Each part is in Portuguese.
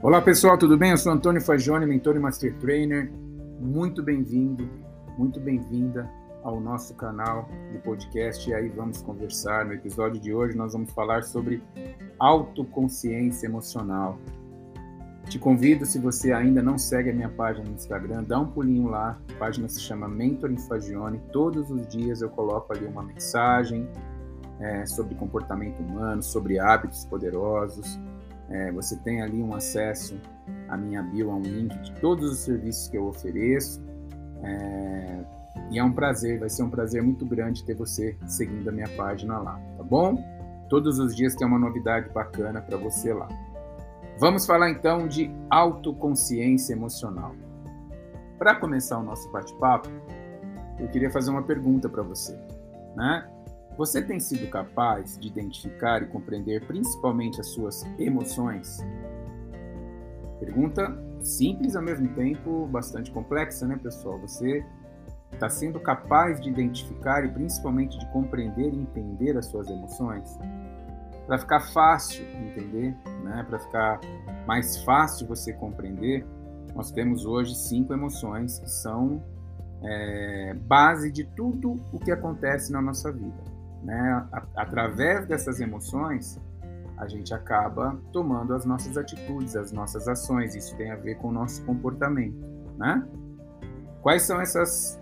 Olá pessoal, tudo bem? Eu sou Antônio Fagione, mentor e master trainer. Muito bem-vindo, muito bem-vinda ao nosso canal de podcast. E aí vamos conversar. No episódio de hoje nós vamos falar sobre autoconsciência emocional. Te convido, se você ainda não segue a minha página no Instagram, dá um pulinho lá. A página se chama Mentor Fagione. Todos os dias eu coloco ali uma mensagem é, sobre comportamento humano, sobre hábitos poderosos é, você tem ali um acesso à minha bio, a um link de todos os serviços que eu ofereço. É, e é um prazer, vai ser um prazer muito grande ter você seguindo a minha página lá, tá bom? Todos os dias tem uma novidade bacana para você lá. Vamos falar então de autoconsciência emocional. Para começar o nosso bate-papo, eu queria fazer uma pergunta para você, né? Você tem sido capaz de identificar e compreender principalmente as suas emoções? Pergunta simples ao mesmo tempo bastante complexa, né, pessoal? Você está sendo capaz de identificar e principalmente de compreender e entender as suas emoções? Para ficar fácil entender, né? Para ficar mais fácil você compreender, nós temos hoje cinco emoções que são é, base de tudo o que acontece na nossa vida. Né? Através dessas emoções, a gente acaba tomando as nossas atitudes, as nossas ações. Isso tem a ver com o nosso comportamento, né? Quais são essas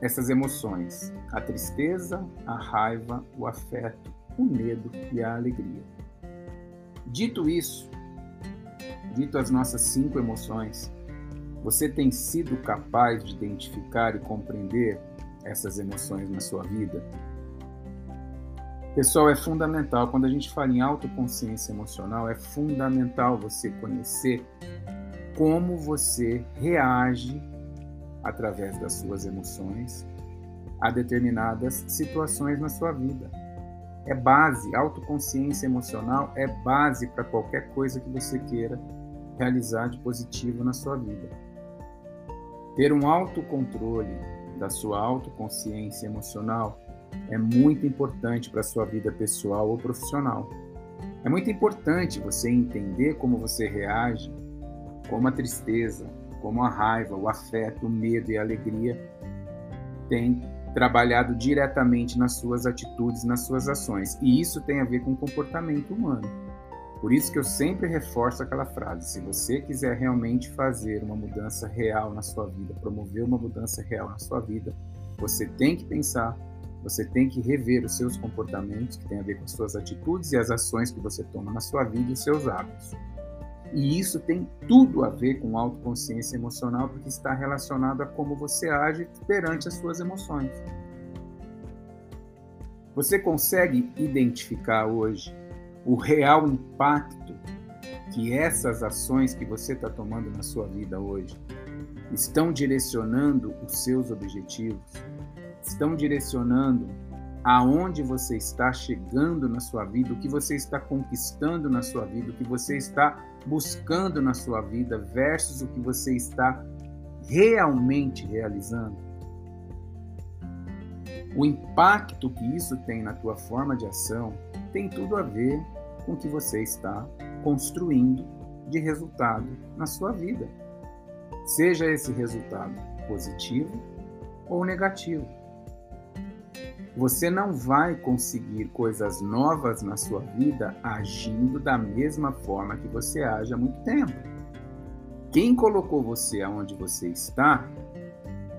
essas emoções? A tristeza, a raiva, o afeto, o medo e a alegria. Dito isso, dito as nossas cinco emoções, você tem sido capaz de identificar e compreender essas emoções na sua vida? Pessoal, é fundamental, quando a gente fala em autoconsciência emocional, é fundamental você conhecer como você reage através das suas emoções a determinadas situações na sua vida. É base, autoconsciência emocional é base para qualquer coisa que você queira realizar de positivo na sua vida. Ter um autocontrole da sua autoconsciência emocional é muito importante para a sua vida pessoal ou profissional. É muito importante você entender como você reage, como a tristeza, como a raiva, o afeto, o medo e a alegria têm trabalhado diretamente nas suas atitudes, nas suas ações. E isso tem a ver com o comportamento humano. Por isso que eu sempre reforço aquela frase: se você quiser realmente fazer uma mudança real na sua vida, promover uma mudança real na sua vida, você tem que pensar você tem que rever os seus comportamentos, que tem a ver com as suas atitudes e as ações que você toma na sua vida e os seus hábitos. E isso tem tudo a ver com autoconsciência emocional, porque está relacionado a como você age perante as suas emoções. Você consegue identificar hoje o real impacto que essas ações que você está tomando na sua vida hoje estão direcionando os seus objetivos? Estão direcionando aonde você está chegando na sua vida, o que você está conquistando na sua vida, o que você está buscando na sua vida versus o que você está realmente realizando. O impacto que isso tem na tua forma de ação tem tudo a ver com o que você está construindo de resultado na sua vida. Seja esse resultado positivo ou negativo. Você não vai conseguir coisas novas na sua vida agindo da mesma forma que você age há muito tempo. Quem colocou você aonde você está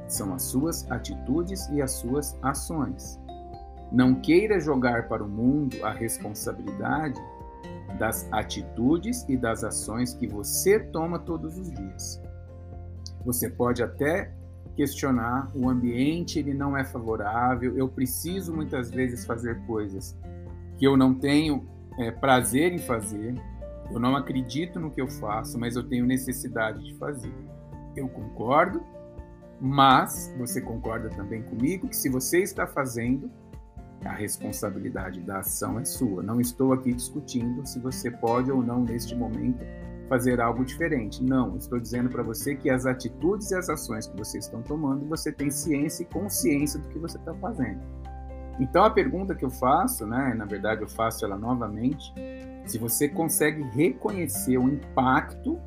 são as suas atitudes e as suas ações. Não queira jogar para o mundo a responsabilidade das atitudes e das ações que você toma todos os dias. Você pode até questionar, o ambiente ele não é favorável, eu preciso muitas vezes fazer coisas que eu não tenho é, prazer em fazer, eu não acredito no que eu faço, mas eu tenho necessidade de fazer. Eu concordo, mas você concorda também comigo que se você está fazendo, a responsabilidade da ação é sua. Não estou aqui discutindo se você pode ou não, neste momento, fazer algo diferente. Não, estou dizendo para você que as atitudes e as ações que vocês estão tomando, você tem ciência e consciência do que você está fazendo. Então a pergunta que eu faço, né, na verdade eu faço ela novamente, Se você consegue reconhecer o impacto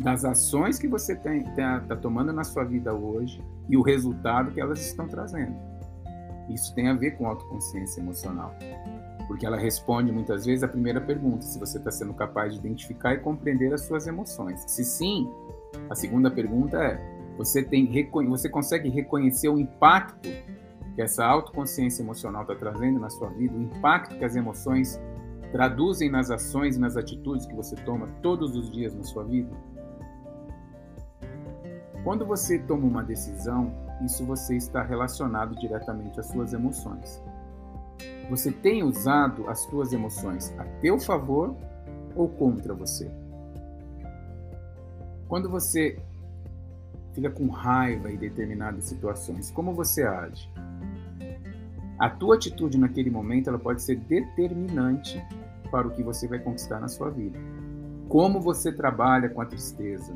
das ações que você está tá tomando na sua vida hoje e o resultado que elas estão trazendo. Isso tem a ver com autoconsciência emocional, porque ela responde muitas vezes a primeira pergunta, se você está sendo capaz de identificar e compreender as suas emoções. Se sim, a segunda pergunta é: você, tem, você consegue reconhecer o impacto que essa autoconsciência emocional está trazendo na sua vida, o impacto que as emoções traduzem nas ações e nas atitudes que você toma todos os dias na sua vida? Quando você toma uma decisão, isso você está relacionado diretamente às suas emoções. Você tem usado as suas emoções a teu favor ou contra você? Quando você fica com raiva em determinadas situações, como você age? A tua atitude naquele momento ela pode ser determinante para o que você vai conquistar na sua vida. Como você trabalha com a tristeza,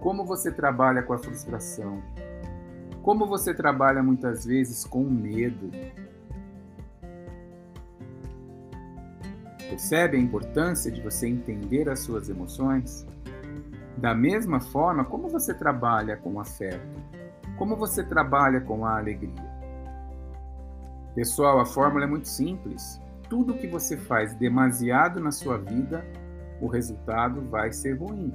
como você trabalha com a frustração? Como você trabalha muitas vezes com o medo? Percebe a importância de você entender as suas emoções? Da mesma forma, como você trabalha com afeto? Como você trabalha com a alegria? Pessoal, a fórmula é muito simples. Tudo que você faz demasiado na sua vida, o resultado vai ser ruim.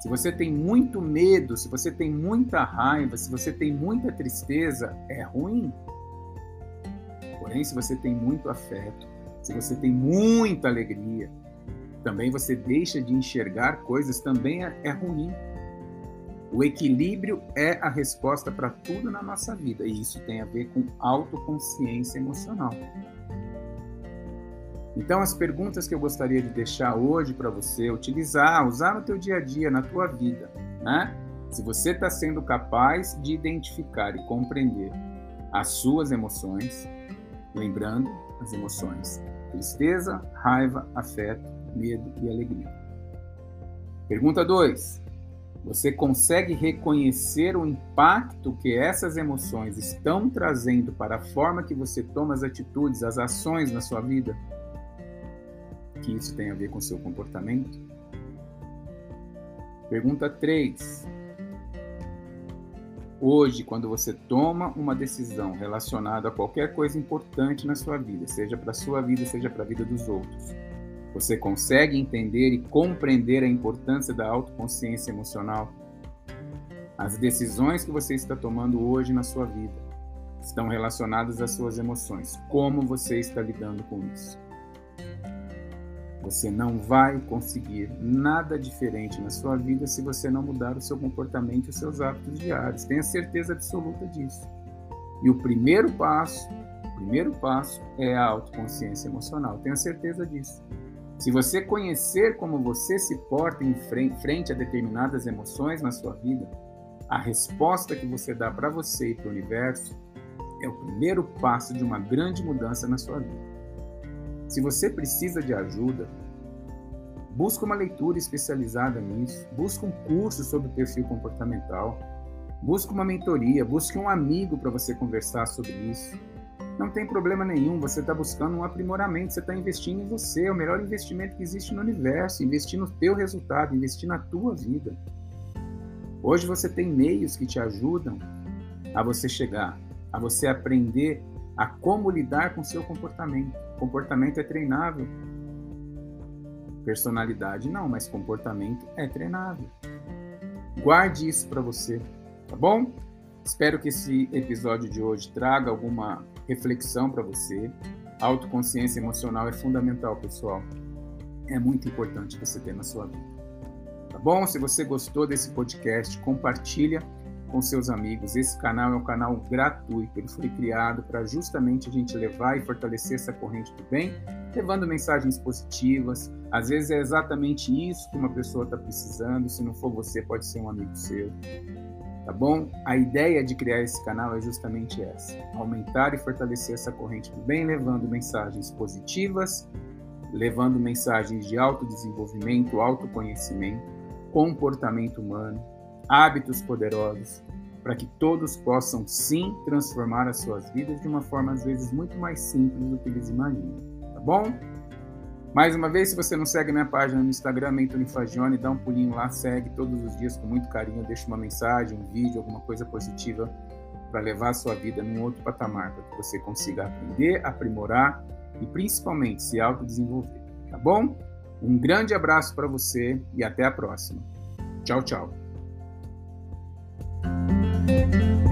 Se você tem muito medo, se você tem muita raiva, se você tem muita tristeza, é ruim. Porém, se você tem muito afeto, se você tem muita alegria, também você deixa de enxergar coisas, também é, é ruim. O equilíbrio é a resposta para tudo na nossa vida, e isso tem a ver com autoconsciência emocional. Então, as perguntas que eu gostaria de deixar hoje para você utilizar, usar no teu dia a dia, na tua vida, né? Se você está sendo capaz de identificar e compreender as suas emoções, lembrando as emoções tristeza, raiva, afeto, medo e alegria. Pergunta 2. Você consegue reconhecer o impacto que essas emoções estão trazendo para a forma que você toma as atitudes, as ações na sua vida? que isso tem a ver com seu comportamento? Pergunta 3. Hoje, quando você toma uma decisão relacionada a qualquer coisa importante na sua vida, seja para a sua vida, seja para a vida dos outros, você consegue entender e compreender a importância da autoconsciência emocional? As decisões que você está tomando hoje na sua vida estão relacionadas às suas emoções. Como você está lidando com isso? Você não vai conseguir nada diferente na sua vida se você não mudar o seu comportamento e os seus hábitos diários. Tenha certeza absoluta disso. E o primeiro passo, o primeiro passo é a autoconsciência emocional. Tenha certeza disso. Se você conhecer como você se porta em frente a determinadas emoções na sua vida, a resposta que você dá para você e para o universo é o primeiro passo de uma grande mudança na sua vida. Se você precisa de ajuda, busque uma leitura especializada nisso, busque um curso sobre perfil comportamental, busque uma mentoria, busque um amigo para você conversar sobre isso. Não tem problema nenhum, você está buscando um aprimoramento, você está investindo em você, é o melhor investimento que existe no universo, investir no teu resultado, investir na tua vida. Hoje você tem meios que te ajudam a você chegar, a você aprender a como lidar com seu comportamento. Comportamento é treinável. Personalidade não, mas comportamento é treinável. Guarde isso para você, tá bom? Espero que esse episódio de hoje traga alguma reflexão para você. Autoconsciência emocional é fundamental, pessoal. É muito importante você ter na sua vida. Tá bom? Se você gostou desse podcast, compartilha com seus amigos. Esse canal é um canal gratuito, ele foi criado para justamente a gente levar e fortalecer essa corrente do bem, levando mensagens positivas. Às vezes é exatamente isso que uma pessoa está precisando, se não for você, pode ser um amigo seu. Tá bom? A ideia de criar esse canal é justamente essa: aumentar e fortalecer essa corrente do bem, levando mensagens positivas, levando mensagens de autodesenvolvimento, autoconhecimento, comportamento humano hábitos poderosos, para que todos possam sim transformar as suas vidas de uma forma às vezes muito mais simples do que eles imaginam, tá bom? Mais uma vez, se você não segue minha página no Instagram, Mentoni Fagione, dá um pulinho lá, segue todos os dias com muito carinho, deixa uma mensagem, um vídeo, alguma coisa positiva para levar a sua vida num outro patamar, para que você consiga aprender, aprimorar e principalmente se autodesenvolver, tá bom? Um grande abraço para você e até a próxima. Tchau, tchau. Thank you.